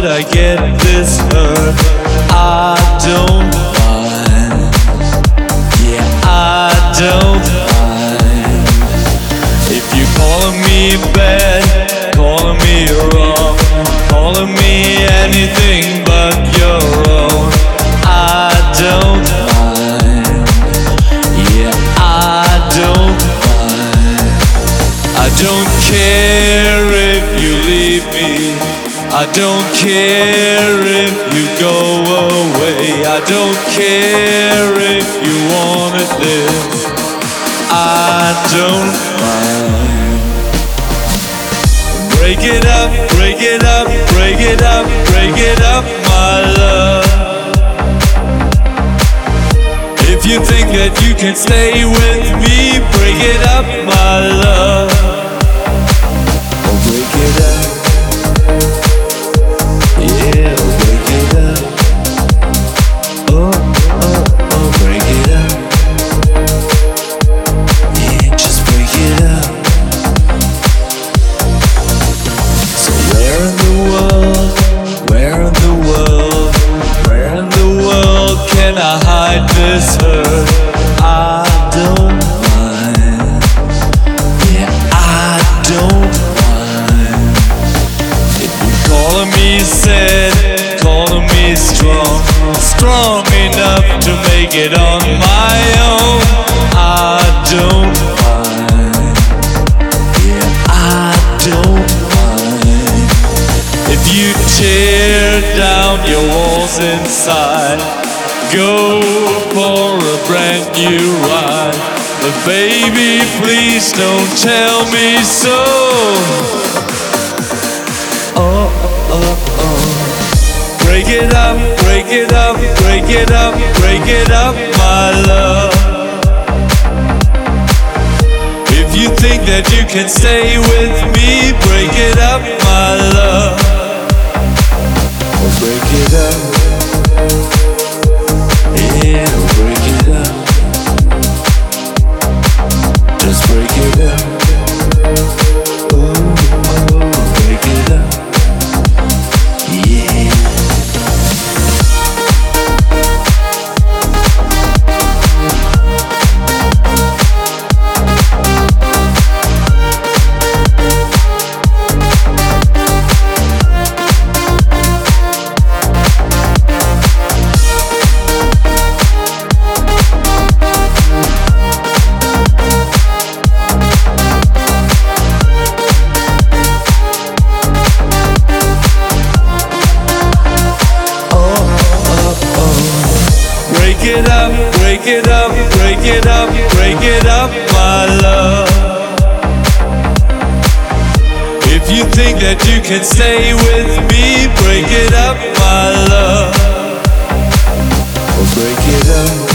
should I get this hurt? I don't mind. Yeah, I don't mind. If you're calling me bad, calling me wrong, calling me anything but your own, I don't mind. Yeah, I don't mind. I don't care if you leave me. I don't care if you go away. I don't care if you wanna live. I don't mind. Break it up, break it up, break it up, break it up, my love. If you think that you can stay with me, break it up, my love. Strong enough to make it on my own, I don't mind. Yeah, I don't mind. If you tear down your walls inside, go for a brand new ride. But baby, please don't tell me so. Break it up, break it up, break it up, break it up, my love. If you think that you can stay with me, break it up, my love. Break it up. Break it up, break it up, break it up, my love. If you think that you can stay with me, break it up, my love. Break it up.